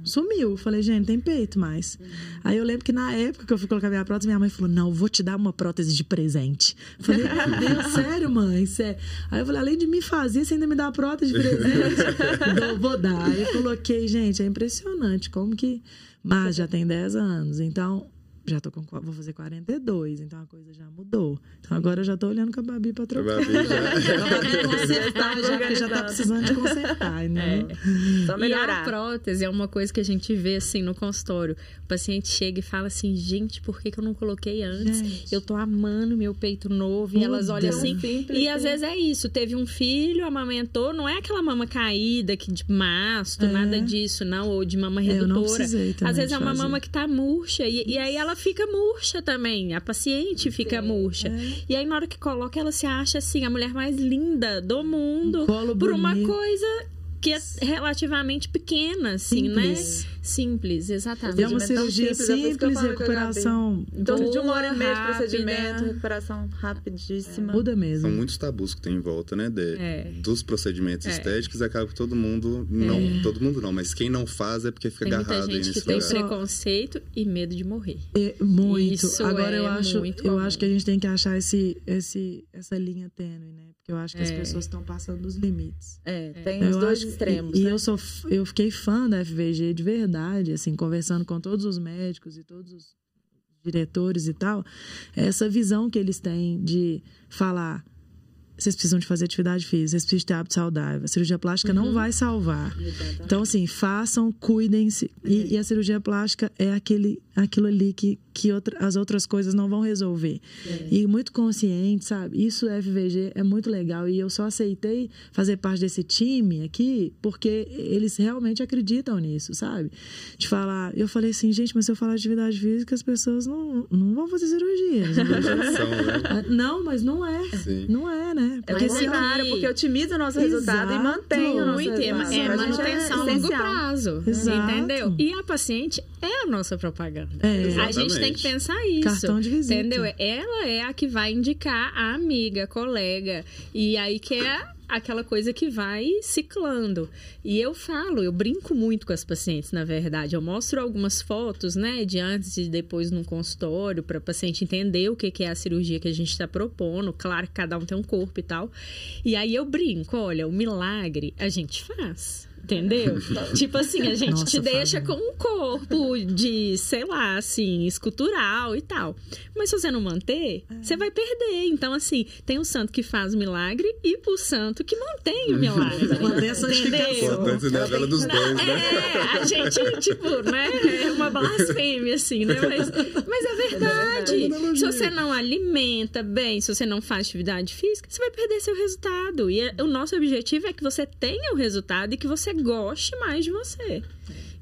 [SPEAKER 3] sumiu. Falei, gente, tem peito mais. Uhum. Aí eu lembro que na época que eu fui colocar minha prótese, minha mãe falou: Não, vou te dar uma prótese de presente. Falei, meu Deus, sério, mãe? Sério. Aí eu falei: Além de me fazer, você ainda me dá a prótese de presente? Não, vou dar. Aí eu coloquei, gente, é impressionante como que. Mas já tem 10 anos. Então, já tô com. Vou fazer 42, então a coisa já mudou. Então agora eu já tô olhando com a Babi pra trocar. A Babi já. consertar, já, já tá precisando de consertar, né?
[SPEAKER 2] É. Só melhorar. E a prótese é uma coisa que a gente vê assim no consultório. O paciente chega e fala assim: gente, por que, que eu não coloquei antes? Gente. Eu tô amando meu peito novo. Muda. E elas olham assim. Simples, e às vezes é isso: teve um filho, amamentou, não é aquela mama caída que de mastro, é. nada disso, não, ou de mama redutora. Às vezes é uma mama que tá murcha. E, e, aí ela fica murcha também. A paciente fica Sim, murcha. É. E aí, na hora que coloca, ela se acha assim, a mulher mais linda do mundo. Um por uma coisa que é relativamente pequena, assim, né? Simples. né? Simples, exatamente.
[SPEAKER 3] É uma cirurgia simples, simples recuperação.
[SPEAKER 4] Torno de uma hora e meia de procedimento, recuperação rapidíssima.
[SPEAKER 3] É, muda mesmo.
[SPEAKER 1] São muitos tabus que tem em volta, né? De, é. Dos procedimentos é. estéticos, acaba que todo mundo. Não, é. todo mundo não, mas quem não faz é porque fica
[SPEAKER 2] tem
[SPEAKER 1] agarrado
[SPEAKER 2] muita gente que tem preconceito e medo de morrer.
[SPEAKER 3] É, muito. Isso Agora eu acho, eu acho que a gente tem que achar esse, esse, essa linha tênue, né? Porque eu acho que as pessoas estão passando dos limites.
[SPEAKER 4] É, tem os dois acho, extremos.
[SPEAKER 3] E,
[SPEAKER 4] né?
[SPEAKER 3] e eu sou eu fiquei fã da FVG de verdade, assim, conversando com todos os médicos e todos os diretores e tal, essa visão que eles têm de falar vocês precisam de fazer atividade física, vocês precisam de ter hábito saudável. A cirurgia plástica uhum. não vai salvar. Exatamente. Então, assim, façam, cuidem-se. E, é. e, a cirurgia plástica é aquele, aquilo ali que, que outra, as outras coisas não vão resolver. É. E muito consciente, sabe? Isso FVG é muito legal. E eu só aceitei fazer parte desse time aqui porque eles realmente acreditam nisso, sabe? De falar, eu falei assim, gente, mas se eu falar de atividade física, as pessoas não, não vão fazer cirurgia. Né? não, mas não é. Sim. Não é, né?
[SPEAKER 4] Porque é contrário, porque otimiza o nosso resultado Exato. e mantém o nosso Muito, resultado.
[SPEAKER 2] É, é manutenção a longo prazo. Exato. Entendeu? E a paciente é a nossa propaganda. É. A gente tem que pensar isso.
[SPEAKER 3] Cartão de visita.
[SPEAKER 2] Entendeu? Ela é a que vai indicar a amiga, a colega. E aí que é aquela coisa que vai ciclando. E eu falo, eu brinco muito com as pacientes, na verdade. Eu mostro algumas fotos, né, de antes e depois no consultório, para a paciente entender o que é a cirurgia que a gente está propondo. Claro que cada um tem um corpo e tal. E aí eu brinco, olha, o milagre a gente faz. Entendeu? tipo assim, a gente Nossa, te deixa com um corpo de, sei lá, assim, escultural e tal. Mas se você não manter, é. você vai perder. Então, assim, tem o santo que faz o milagre e o santo que mantém o milagre.
[SPEAKER 3] Manter essa
[SPEAKER 1] Importante né? Dos dois, né?
[SPEAKER 2] É, a gente, tipo, né? É uma blasfêmia, assim, né? Mas, mas é verdade. Se você não alimenta bem, se você não faz atividade física, você vai perder seu resultado. E é, o nosso objetivo é que você tenha o resultado e que você goste mais de você.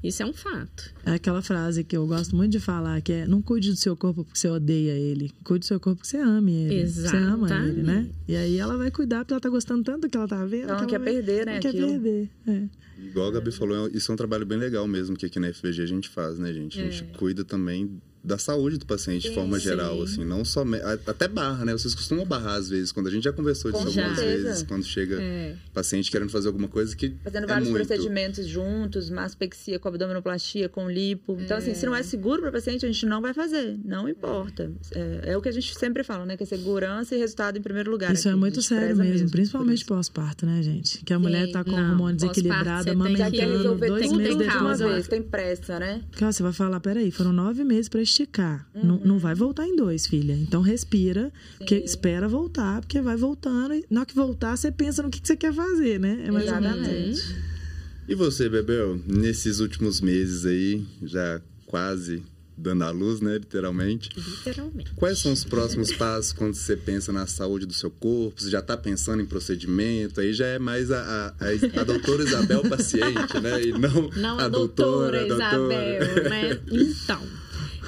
[SPEAKER 2] Isso é um fato.
[SPEAKER 3] É aquela frase que eu gosto muito de falar, que é não cuide do seu corpo porque você odeia ele. Cuide do seu corpo porque você ama ele. Exatamente. Você ama ele, né? E aí ela vai cuidar porque ela tá gostando tanto do que ela tá vendo.
[SPEAKER 4] Não,
[SPEAKER 3] não
[SPEAKER 4] quer
[SPEAKER 3] vai...
[SPEAKER 4] perder, né?
[SPEAKER 3] Não quer perder. É.
[SPEAKER 1] Igual a Gabi falou, isso é um trabalho bem legal mesmo que aqui na FVG a gente faz, né, gente? A gente é. cuida também da saúde do paciente sim, de forma geral, assim, não só até barra, né? Vocês costumam barrar às vezes, quando a gente já conversou disso Com algumas certeza. vezes, quando chega é. paciente querendo fazer alguma coisa que
[SPEAKER 4] fazendo
[SPEAKER 1] é
[SPEAKER 4] vários
[SPEAKER 1] muito.
[SPEAKER 4] procedimentos juntos, maspexia com abdominoplastia, com lipo. É. Então assim, se não é seguro para o paciente, a gente não vai fazer, não importa. É, é, o que a gente sempre fala, né, que é segurança e resultado em primeiro lugar.
[SPEAKER 3] Isso
[SPEAKER 4] aqui.
[SPEAKER 3] é muito sério mesmo, mesmo principalmente pós-parto, né, gente? Que a sim, mulher tá com o hormônio desequilibrado, amamentando, dois meses
[SPEAKER 4] depois. Uma vez, tem pressa, né?
[SPEAKER 3] Cara, você vai falar, peraí, foram nove meses para esticar. Uhum. Não, não vai voltar em dois, filha. Então respira, que espera voltar, porque vai voltando. E na hora que voltar, você pensa no que, que você quer fazer, né?
[SPEAKER 4] É mais Exatamente.
[SPEAKER 1] E você, Bebel, nesses últimos meses aí, já quase dando à luz, né, literalmente.
[SPEAKER 2] Literalmente.
[SPEAKER 1] Quais são os próximos passos quando você pensa na saúde do seu corpo? Você já está pensando em procedimento? Aí já é mais a, a, a doutora Isabel paciente, né? E não,
[SPEAKER 2] não
[SPEAKER 1] a, a doutora,
[SPEAKER 2] doutora Isabel, né? Então,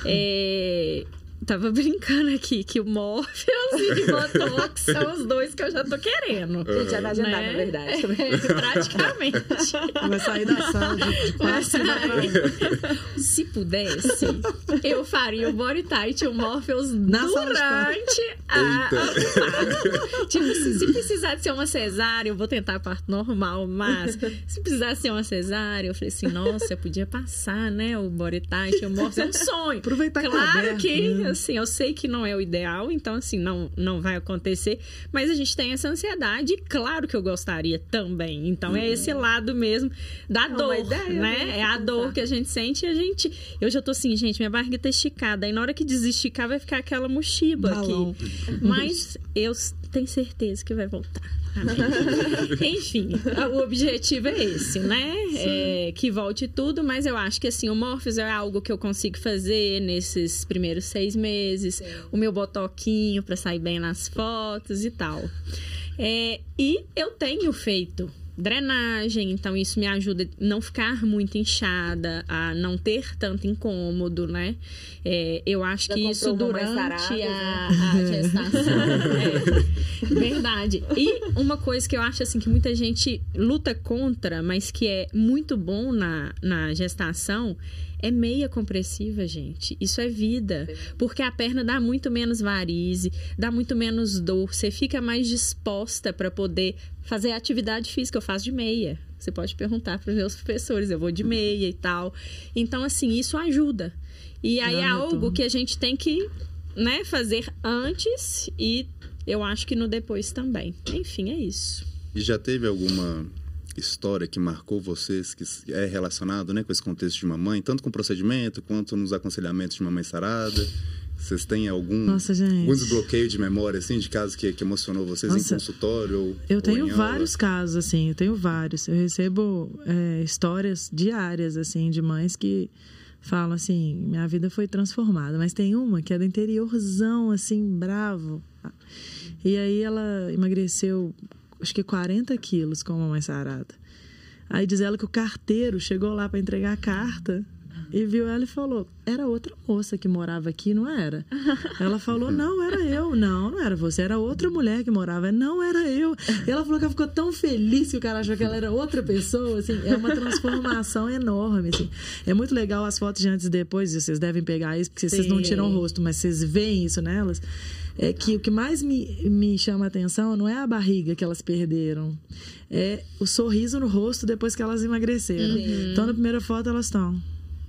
[SPEAKER 2] é, tava brincando aqui que o Morpheus e o Botox são os dois que eu já tô querendo.
[SPEAKER 4] Gente, já tá agendado, né? na verdade.
[SPEAKER 2] Praticamente.
[SPEAKER 3] Vai sair da sala de,
[SPEAKER 2] de Se pudesse, eu faria o Body Tight e o Morpheus Na durante a, a Tipo, se, se precisar de ser uma cesárea, eu vou tentar a parto normal, mas se precisar ser uma cesárea, eu falei assim, nossa, eu podia passar, né, o Body Tight e o Morpheus. É um sonho.
[SPEAKER 3] Aproveitar
[SPEAKER 2] claro
[SPEAKER 3] que,
[SPEAKER 2] tá que assim, eu sei que não é o ideal, então, assim, não, não vai acontecer, mas a gente tem essa ansiedade, e claro que eu gostaria também. Então, é esse uhum. lado mesmo da é dor, ideia, né? É a dor que a gente sente e a gente. Eu já tô assim, gente, minha barriga tá esticada. Aí na hora que desesticar, vai ficar aquela mochiba Balão. aqui. Mas eu tenho certeza que vai voltar. Enfim, o objetivo é esse, né? É, que volte tudo, mas eu acho que assim, o Morpheus é algo que eu consigo fazer nesses primeiros seis meses. Sim. O meu botoquinho para sair bem nas fotos e tal. É, e eu tenho feito drenagem, então isso me ajuda a não ficar muito inchada, a não ter tanto incômodo, né? É, eu acho Já que isso durante a, né? a, gestação. é, verdade. E uma coisa que eu acho assim que muita gente luta contra, mas que é muito bom na, na gestação é meia compressiva, gente. Isso é vida. Porque a perna dá muito menos varize, dá muito menos dor. Você fica mais disposta para poder fazer atividade física. Eu faço de meia. Você pode perguntar para os meus professores. Eu vou de meia e tal. Então, assim, isso ajuda. E aí Não, é algo que a gente tem que né, fazer antes e eu acho que no depois também. Enfim, é isso.
[SPEAKER 1] E já teve alguma história que marcou vocês, que é relacionado né, com esse contexto de mamãe, tanto com o procedimento quanto nos aconselhamentos de mamãe sarada? Vocês têm algum,
[SPEAKER 3] Nossa,
[SPEAKER 1] algum desbloqueio de memória, assim, de casos que, que emocionou vocês Nossa, em consultório? Ou,
[SPEAKER 3] eu tenho
[SPEAKER 1] ou
[SPEAKER 3] vários casos, assim, eu tenho vários. Eu recebo é, histórias diárias, assim, de mães que falam assim: minha vida foi transformada. Mas tem uma que é do interiorzão, assim, bravo. E aí ela emagreceu acho que 40 quilos com a mamãe sarada. Aí diz ela que o carteiro chegou lá para entregar a carta e viu ela e falou: era outra moça que morava aqui, não era? Ela falou: não, era eu. Não, não era você, era outra mulher que morava. Não, era eu. E ela falou que ela ficou tão feliz que o cara achou que ela era outra pessoa. Assim, é uma transformação enorme. Assim. É muito legal as fotos de antes e depois, vocês devem pegar isso, porque Sim. vocês não tiram o rosto, mas vocês veem isso nelas é que o que mais me, me chama a atenção não é a barriga que elas perderam, é o sorriso no rosto depois que elas emagreceram. Uhum. Então, na primeira foto elas estão.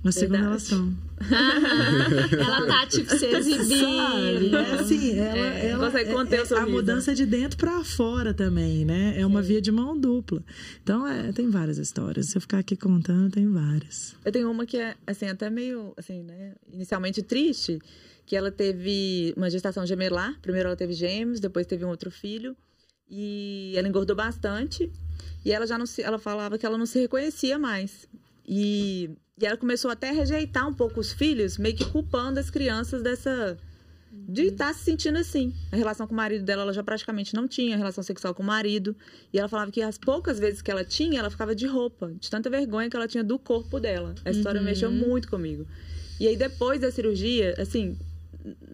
[SPEAKER 3] Na segunda Verdade. elas estão.
[SPEAKER 2] ela tá, tipo, se exibindo.
[SPEAKER 3] É assim, ela, é, ela consegue conter é, o sorriso. A mudança de dentro para fora também, né? É uma Sim. via de mão dupla. Então, é, tem várias histórias. Se eu ficar aqui contando, tem várias.
[SPEAKER 4] Eu tenho uma que é, assim, até meio, assim, né? Inicialmente triste, que ela teve uma gestação gemelar. Primeiro ela teve gêmeos, depois teve um outro filho. E ela engordou bastante. E ela já não se, ela falava que ela não se reconhecia mais. E, e ela começou até a rejeitar um pouco os filhos, meio que culpando as crianças dessa de estar tá se sentindo assim. A relação com o marido dela, ela já praticamente não tinha relação sexual com o marido. E ela falava que as poucas vezes que ela tinha, ela ficava de roupa, de tanta vergonha que ela tinha do corpo dela. A história uhum. mexeu muito comigo. E aí, depois da cirurgia, assim,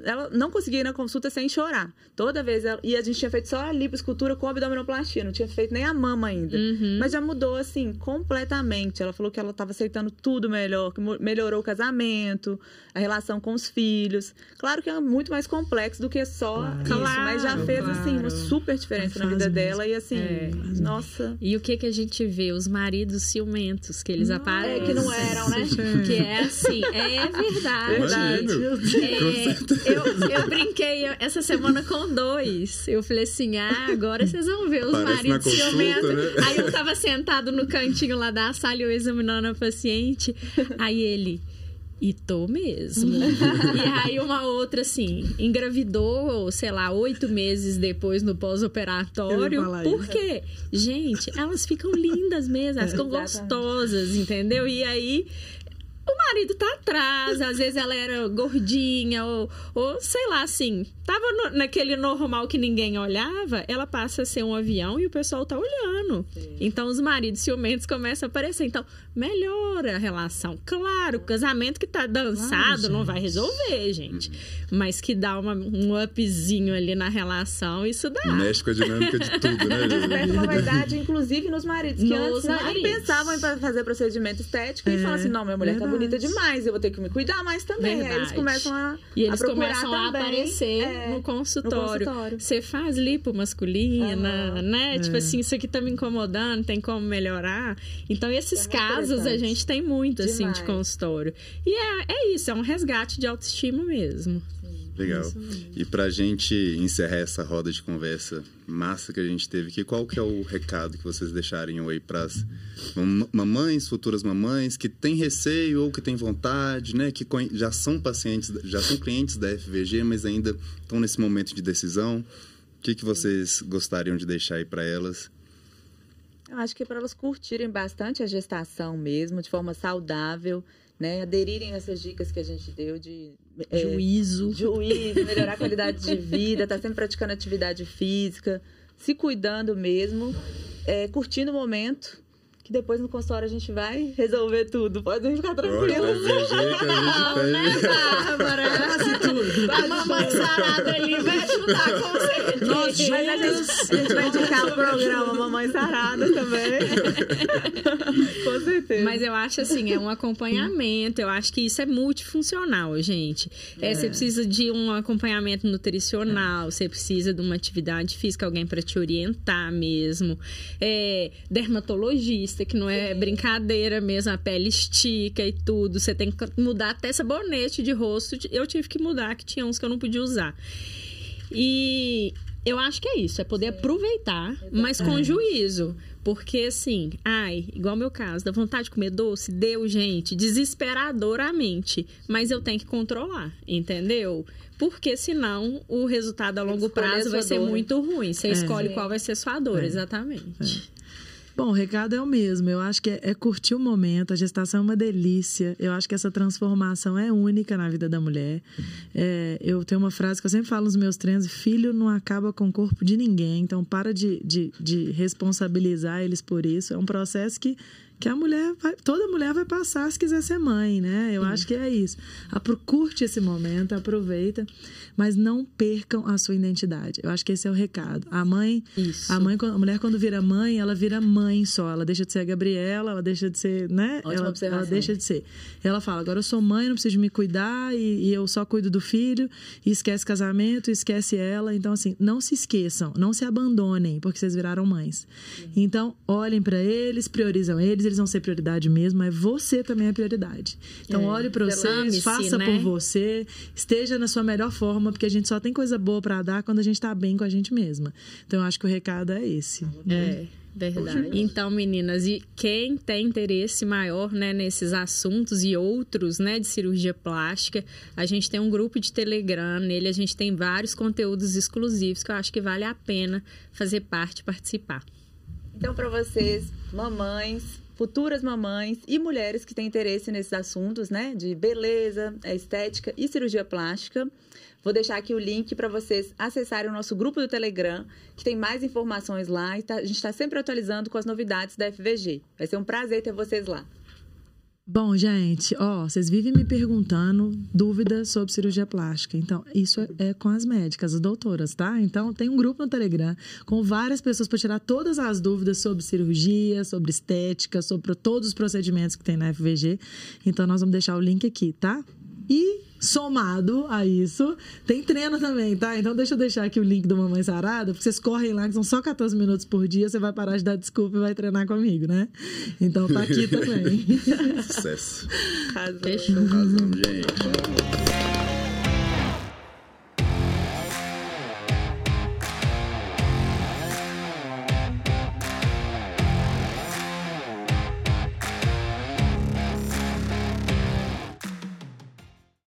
[SPEAKER 4] ela não conseguia ir na consulta sem chorar. Toda vez ela, e a gente tinha feito só a lipoescultura com abdominoplastia, não tinha feito nem a mama ainda. Uhum. Mas já mudou assim completamente. Ela falou que ela estava aceitando tudo melhor, que melhorou o casamento, a relação com os filhos. Claro que é muito mais complexo do que só claro. isso, mas já fez claro. assim uma super diferença na vida mesmo. dela e assim, é. nossa.
[SPEAKER 2] E o que que a gente vê os maridos ciumentos que eles aparecem?
[SPEAKER 4] É que não eram, né?
[SPEAKER 2] que é assim, é verdade. verdade. É, eu, eu brinquei essa semana com dois. Eu falei assim: ah, agora vocês vão ver os Parece maridos ciumentos. Né? Aí eu tava sentado no cantinho lá da sala, eu examinando a paciente. Aí ele. E tô mesmo. e aí uma outra, assim, engravidou, sei lá, oito meses depois no pós-operatório. Por quê? Gente, elas ficam lindas mesmo, elas ficam gostosas, entendeu? E aí o marido tá atrás, às vezes ela era gordinha, ou, ou sei lá, assim, tava no, naquele normal que ninguém olhava, ela passa a ser um avião e o pessoal tá olhando. Sim. Então os maridos ciumentos começam a aparecer. Então, melhora a relação. Claro, o casamento que tá dançado claro, não vai resolver, gente. Mas que dá uma, um upzinho ali na relação, isso dá.
[SPEAKER 1] Mexe com a dinâmica de tudo, né?
[SPEAKER 4] Desperta uma vaidade, inclusive nos maridos, que nos antes maridos. nem pensavam em fazer procedimento estético é, e falam assim: não, minha mulher tá verdade. tá bonita demais, eu vou ter que me cuidar mais também. Aí eles começam a.
[SPEAKER 2] E eles
[SPEAKER 4] a
[SPEAKER 2] começam
[SPEAKER 4] a
[SPEAKER 2] aparecer é, no, consultório. Você faz lipo masculina, né? É. Tipo assim, isso aqui tá me incomodando, tem como melhorar. Então, esses é casos a gente tem muito, assim, demais. de consultório. E é, é isso, é um resgate de autoestima mesmo.
[SPEAKER 1] Legal. E para a gente encerrar essa roda de conversa massa que a gente teve aqui, qual que é o recado que vocês deixariam aí para as mamães, futuras mamães, que têm receio ou que têm vontade, né? Que já são pacientes, já são clientes da FVG, mas ainda estão nesse momento de decisão. O que, que vocês gostariam de deixar aí para elas?
[SPEAKER 4] Eu acho que é para elas curtirem bastante a gestação mesmo, de forma saudável, né? Aderirem a essas dicas que a gente deu de
[SPEAKER 2] é, juízo,
[SPEAKER 4] juízo, melhorar a qualidade de vida, estar tá sempre praticando atividade física, se cuidando mesmo, é, curtindo o momento que depois no consultório a gente vai resolver tudo. Podem ficar tranquilos.
[SPEAKER 2] Não, né, Bárbara? tudo. A mamãe sarada ali vai ajudar com certeza. Nós
[SPEAKER 4] Mas a gente, a gente vai indicar o programa Mamãe Sarada também. com certeza.
[SPEAKER 2] Mas eu acho assim, é um acompanhamento. Eu acho que isso é multifuncional, gente. É, é. Você precisa de um acompanhamento nutricional, você precisa de uma atividade física, alguém para te orientar mesmo. É, dermatologista que não é brincadeira mesmo, a pele estica e tudo. Você tem que mudar até sabonete de rosto. Eu tive que mudar, que tinha uns que eu não podia usar. E eu acho que é isso, é poder aproveitar, mas com juízo. Porque assim, ai, igual meu caso, dá vontade de comer doce, deu, gente, desesperadoramente. Mas eu tenho que controlar, entendeu? Porque senão o resultado a longo prazo vai ser dor. muito ruim. Você é. escolhe qual vai ser sua dor, é. exatamente.
[SPEAKER 3] É. Bom, o recado é o mesmo. Eu acho que é, é, curtir o momento. A gestação é uma delícia. Eu acho que essa transformação é única na vida da mulher. É, eu tenho uma frase que eu sempre falo nos meus treinos: filho não acaba com o corpo de ninguém. Então, para de, de, de responsabilizar eles por isso. É um processo que que a mulher vai, toda mulher vai passar se quiser ser mãe, né? Eu Sim. acho que é isso. Curte esse momento, aproveita, mas não percam a sua identidade. Eu acho que esse é o recado. A mãe, isso. a mãe, a mulher quando vira mãe, ela vira mãe só. Ela deixa de ser a Gabriela, ela deixa de ser, né? ela, ela deixa de ser. Ela fala: agora eu sou mãe, não preciso me cuidar e, e eu só cuido do filho. E esquece casamento, esquece ela. Então assim, não se esqueçam, não se abandonem porque vocês viraram mães. Então olhem para eles, priorizam eles eles vão ser prioridade mesmo, mas você também é prioridade. Então, é, olhe para vocês, faça né? por você, esteja na sua melhor forma, porque a gente só tem coisa boa para dar quando a gente está bem com a gente mesma. Então, eu acho que o recado é esse.
[SPEAKER 2] É. Verdade. Então, meninas, e quem tem interesse maior né, nesses assuntos e outros né, de cirurgia plástica, a gente tem um grupo de Telegram, nele a gente tem vários conteúdos exclusivos que eu acho que vale a pena fazer parte, participar.
[SPEAKER 4] Então, para vocês, mamães, futuras mamães e mulheres que têm interesse nesses assuntos, né? De beleza, estética e cirurgia plástica. Vou deixar aqui o link para vocês acessarem o nosso grupo do Telegram, que tem mais informações lá. E tá, a gente está sempre atualizando com as novidades da FVG. Vai ser um prazer ter vocês lá.
[SPEAKER 3] Bom, gente, ó, vocês vivem me perguntando dúvidas sobre cirurgia plástica. Então, isso é, é com as médicas, as doutoras, tá? Então, tem um grupo no Telegram com várias pessoas para tirar todas as dúvidas sobre cirurgia, sobre estética, sobre todos os procedimentos que tem na FVG. Então, nós vamos deixar o link aqui, tá? E somado a isso, tem treino também, tá? Então deixa eu deixar aqui o link do Mamãe Sarada, porque vocês correm lá, que são só 14 minutos por dia, você vai parar de dar desculpa e vai treinar comigo, né? Então tá aqui também.
[SPEAKER 1] Sucesso.
[SPEAKER 2] Fechou.
[SPEAKER 1] Razão, gente.